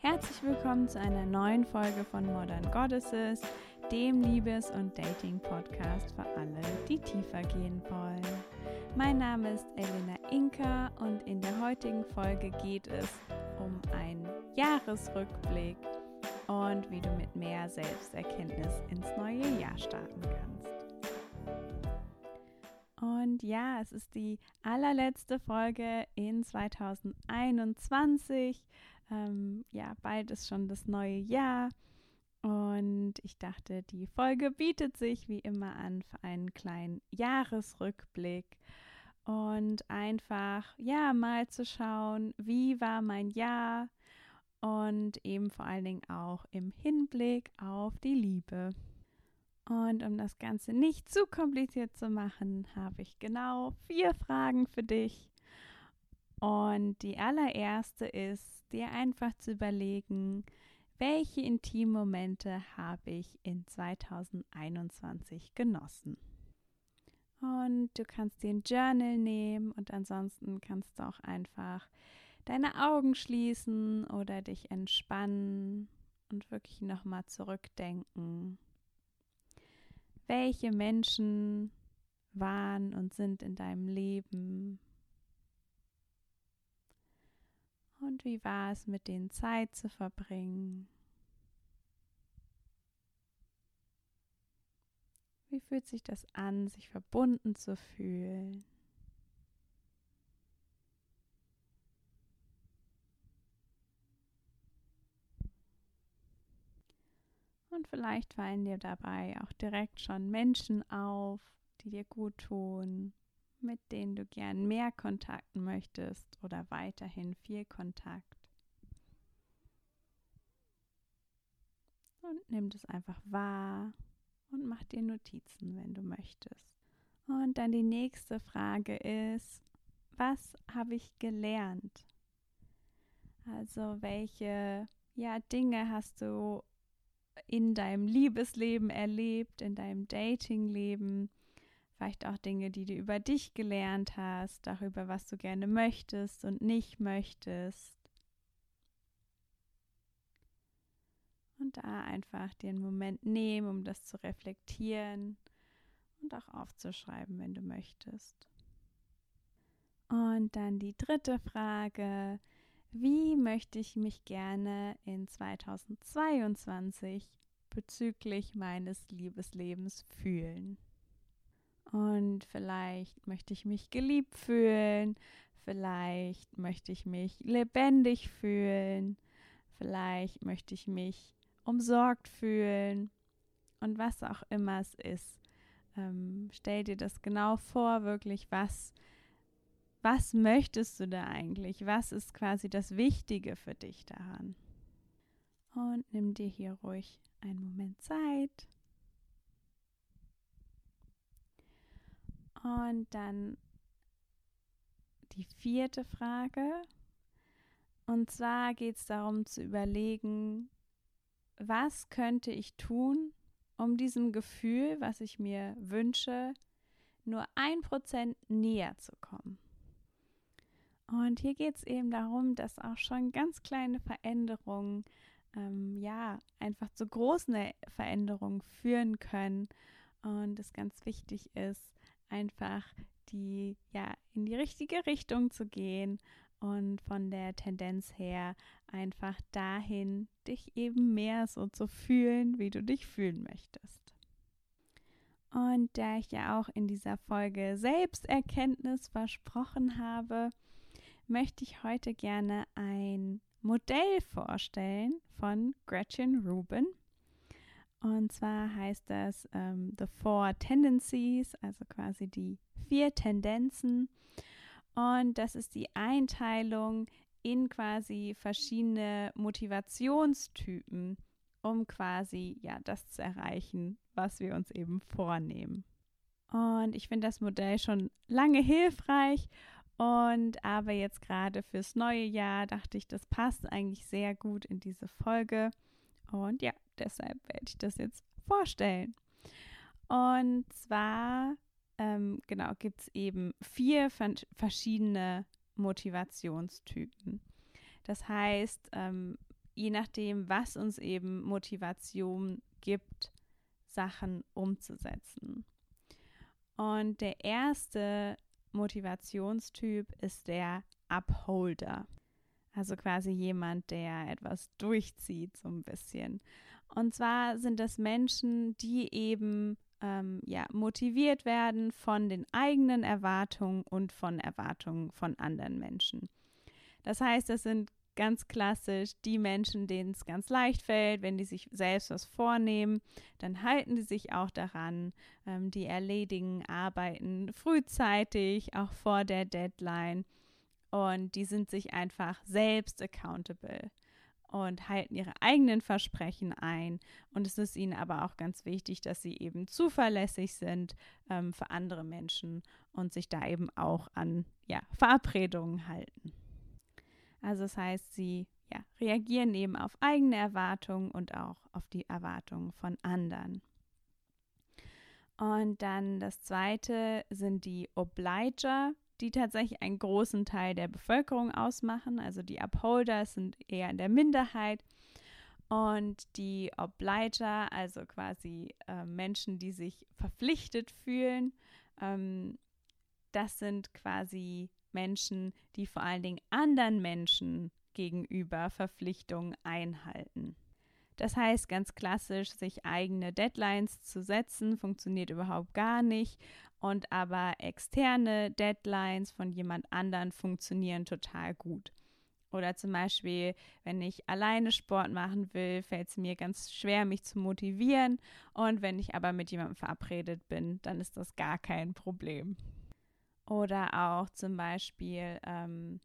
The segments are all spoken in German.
Herzlich willkommen zu einer neuen Folge von Modern Goddesses, dem Liebes- und Dating-Podcast für alle, die tiefer gehen wollen. Mein Name ist Elena Inka und in der heutigen Folge geht es um einen Jahresrückblick und wie du mit mehr Selbsterkenntnis ins neue Jahr starten kannst. Und ja, es ist die allerletzte Folge in 2021. Ähm, ja, bald ist schon das neue Jahr. Und ich dachte, die Folge bietet sich wie immer an für einen kleinen Jahresrückblick und einfach, ja, mal zu schauen, wie war mein Jahr und eben vor allen Dingen auch im Hinblick auf die Liebe. Und um das Ganze nicht zu kompliziert zu machen, habe ich genau vier Fragen für dich. Und die allererste ist, dir einfach zu überlegen, welche Intimmomente habe ich in 2021 genossen. Und du kannst dir ein Journal nehmen und ansonsten kannst du auch einfach deine Augen schließen oder dich entspannen und wirklich nochmal zurückdenken. Welche Menschen waren und sind in deinem Leben? Und wie war es, mit denen Zeit zu verbringen? Wie fühlt sich das an, sich verbunden zu fühlen? Und vielleicht fallen dir dabei auch direkt schon Menschen auf, die dir gut tun, mit denen du gern mehr kontakten möchtest oder weiterhin viel Kontakt. Und nimm das einfach wahr und mach dir Notizen, wenn du möchtest. Und dann die nächste Frage ist, was habe ich gelernt? Also welche ja, Dinge hast du in deinem Liebesleben erlebt, in deinem Datingleben? Vielleicht auch Dinge, die du über dich gelernt hast, darüber, was du gerne möchtest und nicht möchtest. Und da einfach den Moment nehmen, um das zu reflektieren und auch aufzuschreiben, wenn du möchtest. Und dann die dritte Frage, wie möchte ich mich gerne in 2022 bezüglich meines Liebeslebens fühlen? Und vielleicht möchte ich mich geliebt fühlen, vielleicht möchte ich mich lebendig fühlen, vielleicht möchte ich mich umsorgt fühlen und was auch immer es ist. Ähm, stell dir das genau vor, wirklich, was, was möchtest du da eigentlich? Was ist quasi das Wichtige für dich daran? Und nimm dir hier ruhig einen Moment Zeit. Und dann die vierte Frage. Und zwar geht es darum zu überlegen, was könnte ich tun, um diesem Gefühl, was ich mir wünsche, nur ein Prozent näher zu kommen. Und hier geht es eben darum, dass auch schon ganz kleine Veränderungen, ähm, ja, einfach zu großen Veränderungen führen können. Und es ganz wichtig ist, einfach die, ja, in die richtige Richtung zu gehen und von der Tendenz her einfach dahin, dich eben mehr so zu fühlen, wie du dich fühlen möchtest. Und da ich ja auch in dieser Folge Selbsterkenntnis versprochen habe, möchte ich heute gerne ein Modell vorstellen von Gretchen Rubin. Und zwar heißt das ähm, The Four Tendencies, also quasi die vier Tendenzen. Und das ist die Einteilung in quasi verschiedene Motivationstypen, um quasi ja das zu erreichen, was wir uns eben vornehmen. Und ich finde das Modell schon lange hilfreich und aber jetzt gerade fürs neue Jahr dachte ich, das passt eigentlich sehr gut in diese Folge Und ja, deshalb werde ich das jetzt vorstellen. Und zwar, ähm, genau, gibt es eben vier verschiedene Motivationstypen. Das heißt, ähm, je nachdem, was uns eben Motivation gibt, Sachen umzusetzen. Und der erste Motivationstyp ist der Upholder. Also quasi jemand, der etwas durchzieht, so ein bisschen. Und zwar sind das Menschen, die eben ähm, ja, motiviert werden von den eigenen Erwartungen und von Erwartungen von anderen Menschen. Das heißt, das sind ganz klassisch die Menschen, denen es ganz leicht fällt, wenn die sich selbst was vornehmen, dann halten die sich auch daran. Ähm, die erledigen Arbeiten frühzeitig, auch vor der Deadline und die sind sich einfach selbst accountable und halten ihre eigenen Versprechen ein. Und es ist ihnen aber auch ganz wichtig, dass sie eben zuverlässig sind ähm, für andere Menschen und sich da eben auch an ja, Verabredungen halten. Also das heißt, sie ja, reagieren eben auf eigene Erwartungen und auch auf die Erwartungen von anderen. Und dann das zweite sind die Obliger die tatsächlich einen großen Teil der Bevölkerung ausmachen. Also die Upholders sind eher in der Minderheit. Und die Obliger, also quasi äh, Menschen, die sich verpflichtet fühlen, ähm, das sind quasi Menschen, die vor allen Dingen anderen Menschen gegenüber Verpflichtungen einhalten. Das heißt ganz klassisch, sich eigene Deadlines zu setzen, funktioniert überhaupt gar nicht und aber externe Deadlines von jemand anderen funktionieren total gut. Oder zum Beispiel, wenn ich alleine Sport machen will, fällt es mir ganz schwer, mich zu motivieren. Und wenn ich aber mit jemandem verabredet bin, dann ist das gar kein Problem. Oder auch zum Beispiel, ähm,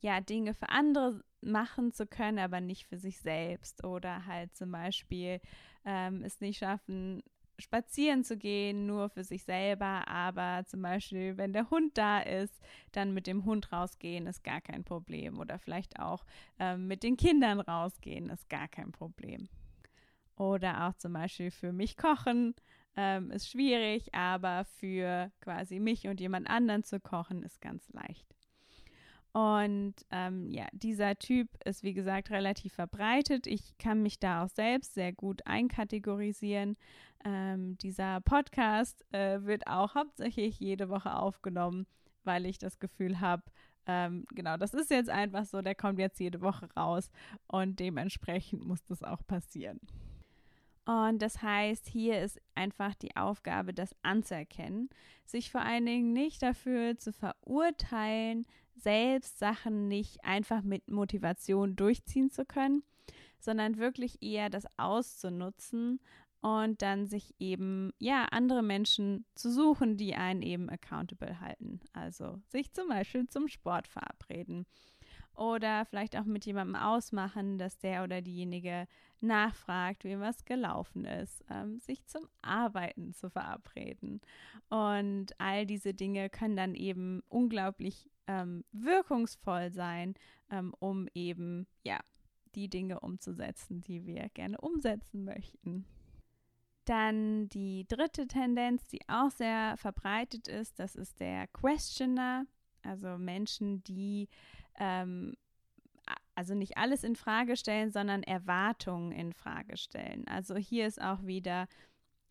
ja, Dinge für andere machen zu können, aber nicht für sich selbst. Oder halt zum Beispiel ähm, es nicht schaffen, spazieren zu gehen, nur für sich selber, aber zum Beispiel, wenn der Hund da ist, dann mit dem Hund rausgehen, ist gar kein Problem. Oder vielleicht auch ähm, mit den Kindern rausgehen, ist gar kein Problem. Oder auch zum Beispiel für mich kochen ähm, ist schwierig, aber für quasi mich und jemand anderen zu kochen ist ganz leicht. Und ähm, ja, dieser Typ ist wie gesagt relativ verbreitet. Ich kann mich da auch selbst sehr gut einkategorisieren. Ähm, dieser Podcast äh, wird auch hauptsächlich jede Woche aufgenommen, weil ich das Gefühl habe, ähm, genau, das ist jetzt einfach so, der kommt jetzt jede Woche raus und dementsprechend muss das auch passieren. Und das heißt, hier ist einfach die Aufgabe, das anzuerkennen, sich vor allen Dingen nicht dafür zu verurteilen, selbst Sachen nicht einfach mit Motivation durchziehen zu können, sondern wirklich eher das auszunutzen und dann sich eben, ja, andere Menschen zu suchen, die einen eben accountable halten. Also sich zum Beispiel zum Sport verabreden oder vielleicht auch mit jemandem ausmachen, dass der oder diejenige nachfragt, wie was gelaufen ist, ähm, sich zum Arbeiten zu verabreden. Und all diese Dinge können dann eben unglaublich ähm, wirkungsvoll sein, ähm, um eben, ja, die Dinge umzusetzen, die wir gerne umsetzen möchten. Dann die dritte Tendenz, die auch sehr verbreitet ist, das ist der Questioner, also Menschen, die ähm, also nicht alles in Frage stellen, sondern Erwartungen in Frage stellen. Also hier ist auch wieder,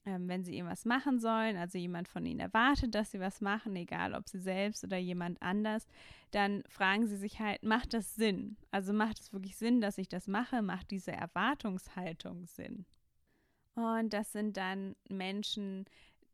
ähm, wenn sie irgendwas machen sollen, also jemand von ihnen erwartet, dass sie was machen, egal ob sie selbst oder jemand anders, dann fragen sie sich halt, macht das Sinn? Also macht es wirklich Sinn, dass ich das mache? Macht diese Erwartungshaltung Sinn? Und das sind dann Menschen,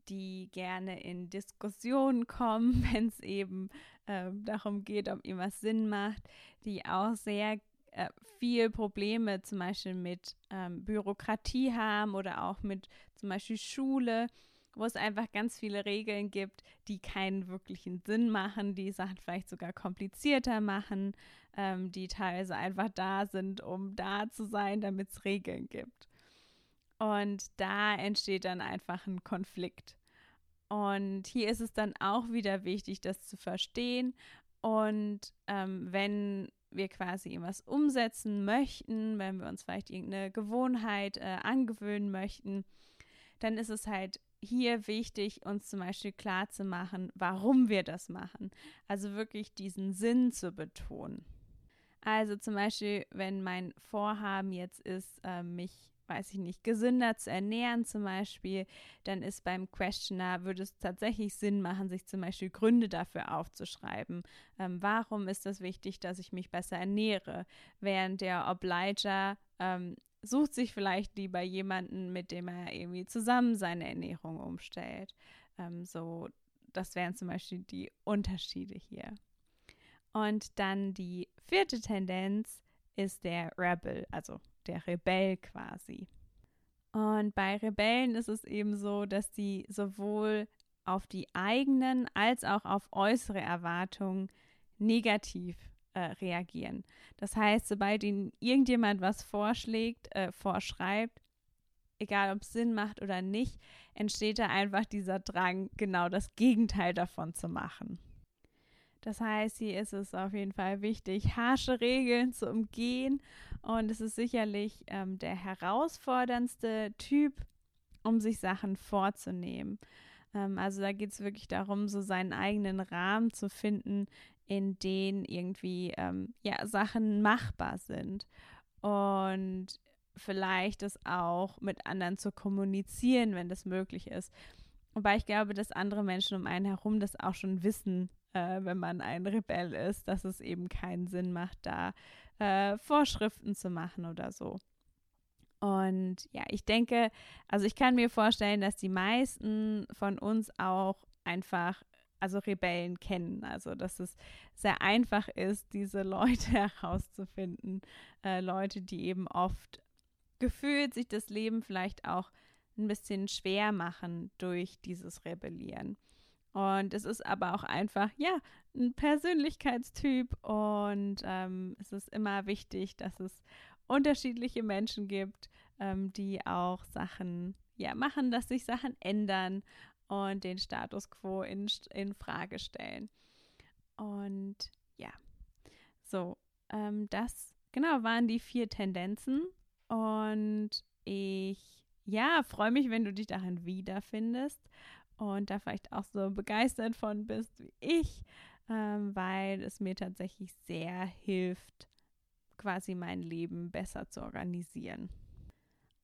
die gerne in Diskussionen kommen, wenn es eben äh, darum geht, ob irgendwas Sinn macht, die auch sehr äh, viel Probleme zum Beispiel mit ähm, Bürokratie haben oder auch mit zum Beispiel Schule, wo es einfach ganz viele Regeln gibt, die keinen wirklichen Sinn machen, die Sachen vielleicht sogar komplizierter machen, ähm, die teilweise einfach da sind, um da zu sein, damit es Regeln gibt. Und da entsteht dann einfach ein Konflikt. Und hier ist es dann auch wieder wichtig, das zu verstehen. Und ähm, wenn wir quasi irgendwas umsetzen möchten, wenn wir uns vielleicht irgendeine Gewohnheit äh, angewöhnen möchten, dann ist es halt hier wichtig, uns zum Beispiel klar zu machen, warum wir das machen. Also wirklich diesen Sinn zu betonen. Also zum Beispiel, wenn mein Vorhaben jetzt ist, äh, mich weiß ich nicht, gesünder zu ernähren zum Beispiel, dann ist beim Questioner, würde es tatsächlich Sinn machen, sich zum Beispiel Gründe dafür aufzuschreiben. Ähm, warum ist es wichtig, dass ich mich besser ernähre? Während der Obliger ähm, sucht sich vielleicht lieber jemanden, mit dem er irgendwie zusammen seine Ernährung umstellt. Ähm, so, das wären zum Beispiel die Unterschiede hier. Und dann die vierte Tendenz ist der Rebel, also der Rebell quasi. Und bei Rebellen ist es eben so, dass die sowohl auf die eigenen als auch auf äußere Erwartungen negativ äh, reagieren. Das heißt, sobald ihnen irgendjemand was vorschlägt, äh, vorschreibt, egal ob es Sinn macht oder nicht, entsteht da einfach dieser Drang, genau das Gegenteil davon zu machen. Das heißt, hier ist es auf jeden Fall wichtig, harsche Regeln zu umgehen. Und es ist sicherlich ähm, der herausforderndste Typ, um sich Sachen vorzunehmen. Ähm, also da geht es wirklich darum, so seinen eigenen Rahmen zu finden, in den irgendwie ähm, ja, Sachen machbar sind. Und vielleicht es auch mit anderen zu kommunizieren, wenn das möglich ist. Wobei ich glaube, dass andere Menschen um einen herum das auch schon wissen, äh, wenn man ein Rebell ist, dass es eben keinen Sinn macht, da äh, Vorschriften zu machen oder so. Und ja, ich denke, also ich kann mir vorstellen, dass die meisten von uns auch einfach, also Rebellen kennen. Also dass es sehr einfach ist, diese Leute herauszufinden. Äh, Leute, die eben oft gefühlt sich das Leben vielleicht auch ein bisschen schwer machen durch dieses Rebellieren. Und es ist aber auch einfach, ja, ein Persönlichkeitstyp und ähm, es ist immer wichtig, dass es unterschiedliche Menschen gibt, ähm, die auch Sachen, ja, machen, dass sich Sachen ändern und den Status quo in, in Frage stellen. Und ja, so, ähm, das genau waren die vier Tendenzen und ich, ja, freue mich, wenn du dich darin wiederfindest und da vielleicht auch so begeistert von bist wie ich, ähm, weil es mir tatsächlich sehr hilft, quasi mein Leben besser zu organisieren.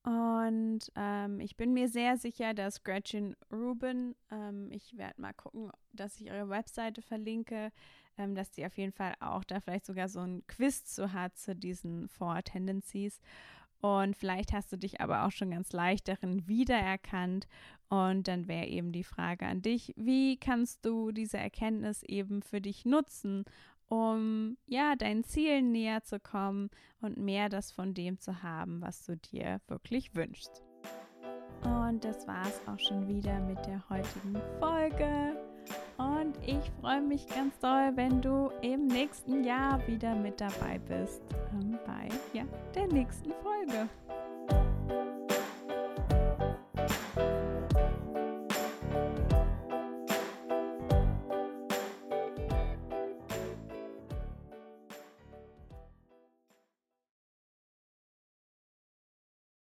Und ähm, ich bin mir sehr sicher, dass Gretchen Rubin, ähm, ich werde mal gucken, dass ich ihre Webseite verlinke, ähm, dass sie auf jeden Fall auch da vielleicht sogar so ein Quiz zu hat zu diesen Four Tendencies. Und vielleicht hast du dich aber auch schon ganz leicht darin wiedererkannt. Und dann wäre eben die Frage an dich, wie kannst du diese Erkenntnis eben für dich nutzen, um ja deinen Zielen näher zu kommen und mehr das von dem zu haben, was du dir wirklich wünschst. Und das war es auch schon wieder mit der heutigen Folge. Und ich freue mich ganz doll, wenn du im nächsten Jahr wieder mit dabei bist ähm, bei ja, der nächsten Folge.